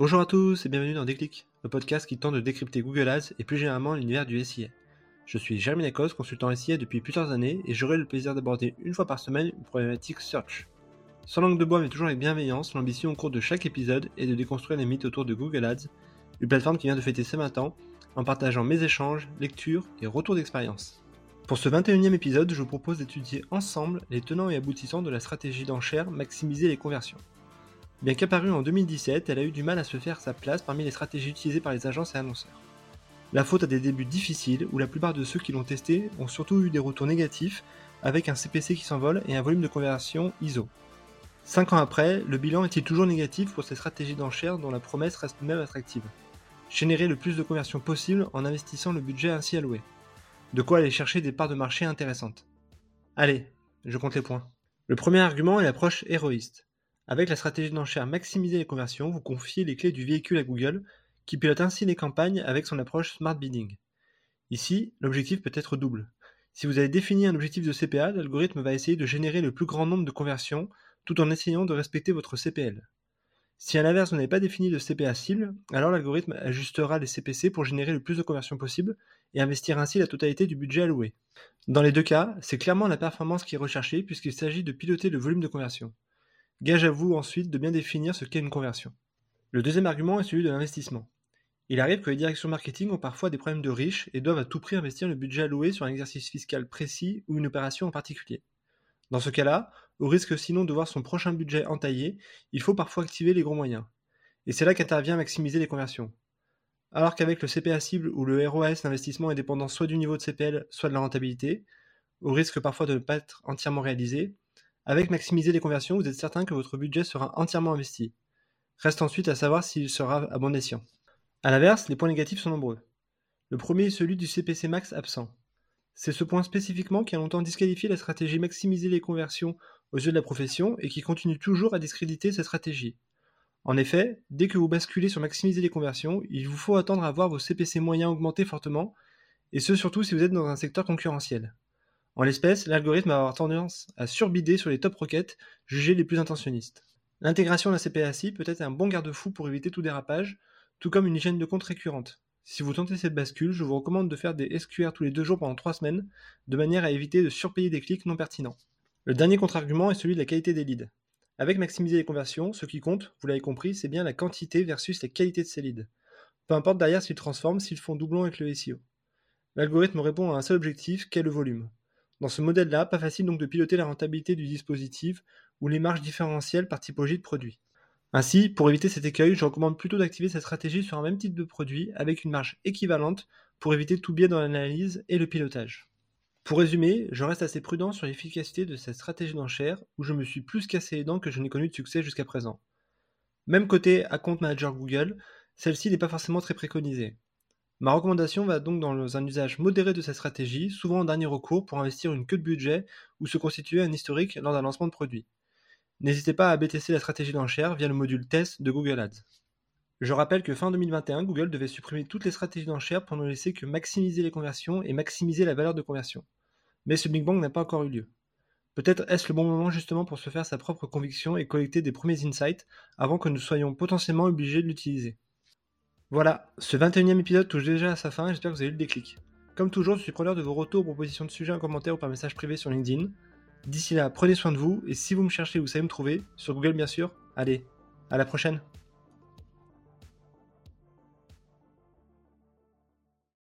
Bonjour à tous et bienvenue dans Déclic, le podcast qui tente de décrypter Google Ads et plus généralement l'univers du SIA. Je suis Jeremy Lacoste, consultant SIA depuis plusieurs années et j'aurai le plaisir d'aborder une fois par semaine une problématique search. Sans langue de bois mais toujours avec bienveillance, l'ambition au cours de chaque épisode est de déconstruire les mythes autour de Google Ads, une plateforme qui vient de fêter ses 20 ans en partageant mes échanges, lectures et retours d'expérience. Pour ce 21e épisode, je vous propose d'étudier ensemble les tenants et aboutissants de la stratégie d'enchère maximiser les conversions. Bien qu'apparue en 2017, elle a eu du mal à se faire sa place parmi les stratégies utilisées par les agences et annonceurs. La faute a des débuts difficiles où la plupart de ceux qui l'ont testé ont surtout eu des retours négatifs avec un CPC qui s'envole et un volume de conversion ISO. Cinq ans après, le bilan est-il toujours négatif pour ces stratégies d'enchères dont la promesse reste même attractive? Générer le plus de conversions possible en investissant le budget ainsi alloué. De quoi aller chercher des parts de marché intéressantes. Allez, je compte les points. Le premier argument est l'approche héroïste. Avec la stratégie d'enchère maximiser les conversions, vous confiez les clés du véhicule à Google qui pilote ainsi les campagnes avec son approche Smart Bidding. Ici, l'objectif peut être double. Si vous avez défini un objectif de CPA, l'algorithme va essayer de générer le plus grand nombre de conversions tout en essayant de respecter votre CPL. Si à l'inverse vous n'avez pas défini de CPA cible, alors l'algorithme ajustera les CPC pour générer le plus de conversions possible et investir ainsi la totalité du budget alloué. Dans les deux cas, c'est clairement la performance qui est recherchée puisqu'il s'agit de piloter le volume de conversion. Gage à vous ensuite de bien définir ce qu'est une conversion. Le deuxième argument est celui de l'investissement. Il arrive que les directions marketing ont parfois des problèmes de riches et doivent à tout prix investir le budget alloué sur un exercice fiscal précis ou une opération en particulier. Dans ce cas-là, au risque sinon de voir son prochain budget entaillé, il faut parfois activer les gros moyens. Et c'est là qu'intervient maximiser les conversions. Alors qu'avec le CPA cible ou le ROAS, l'investissement est dépendant soit du niveau de CPL, soit de la rentabilité, au risque parfois de ne pas être entièrement réalisé, avec maximiser les conversions, vous êtes certain que votre budget sera entièrement investi. Reste ensuite à savoir s'il sera à bon escient. A l'inverse, les points négatifs sont nombreux. Le premier est celui du CPC max absent. C'est ce point spécifiquement qui a longtemps disqualifié la stratégie maximiser les conversions aux yeux de la profession et qui continue toujours à discréditer cette stratégie. En effet, dès que vous basculez sur maximiser les conversions, il vous faut attendre à voir vos CPC moyens augmenter fortement, et ce surtout si vous êtes dans un secteur concurrentiel. En l'espèce, l'algorithme va avoir tendance à surbider sur les top requêtes jugées les plus intentionnistes. L'intégration d'un CPACI peut être un bon garde-fou pour éviter tout dérapage, tout comme une hygiène de compte récurrente. Si vous tentez cette bascule, je vous recommande de faire des SQR tous les deux jours pendant trois semaines, de manière à éviter de surpayer des clics non pertinents. Le dernier contre-argument est celui de la qualité des leads. Avec maximiser les conversions, ce qui compte, vous l'avez compris, c'est bien la quantité versus la qualité de ces leads. Peu importe derrière s'ils transforment, s'ils font doublon avec le SEO. L'algorithme répond à un seul objectif, qu'est le volume. Dans ce modèle-là, pas facile donc de piloter la rentabilité du dispositif ou les marges différentielles par typologie de produit. Ainsi, pour éviter cet écueil, je recommande plutôt d'activer cette stratégie sur un même type de produit avec une marge équivalente pour éviter tout biais dans l'analyse et le pilotage. Pour résumer, je reste assez prudent sur l'efficacité de cette stratégie d'enchère où je me suis plus cassé les dents que je n'ai connu de succès jusqu'à présent. Même côté Account Manager Google, celle-ci n'est pas forcément très préconisée. Ma recommandation va donc dans un usage modéré de cette stratégie, souvent en dernier recours pour investir une queue de budget ou se constituer un historique lors d'un lancement de produit. N'hésitez pas à BTC la stratégie d'enchère via le module test de Google Ads. Je rappelle que fin 2021, Google devait supprimer toutes les stratégies d'enchère pour ne laisser que maximiser les conversions et maximiser la valeur de conversion. Mais ce Big Bang n'a pas encore eu lieu. Peut-être est-ce le bon moment justement pour se faire sa propre conviction et collecter des premiers insights avant que nous soyons potentiellement obligés de l'utiliser. Voilà, ce 21e épisode touche déjà à sa fin et j'espère que vous avez eu le déclic. Comme toujours, je suis preneur de vos retours, propositions de sujets en commentaire ou par message privé sur LinkedIn. D'ici là, prenez soin de vous et si vous me cherchez, vous savez me trouver, sur Google bien sûr. Allez, à la prochaine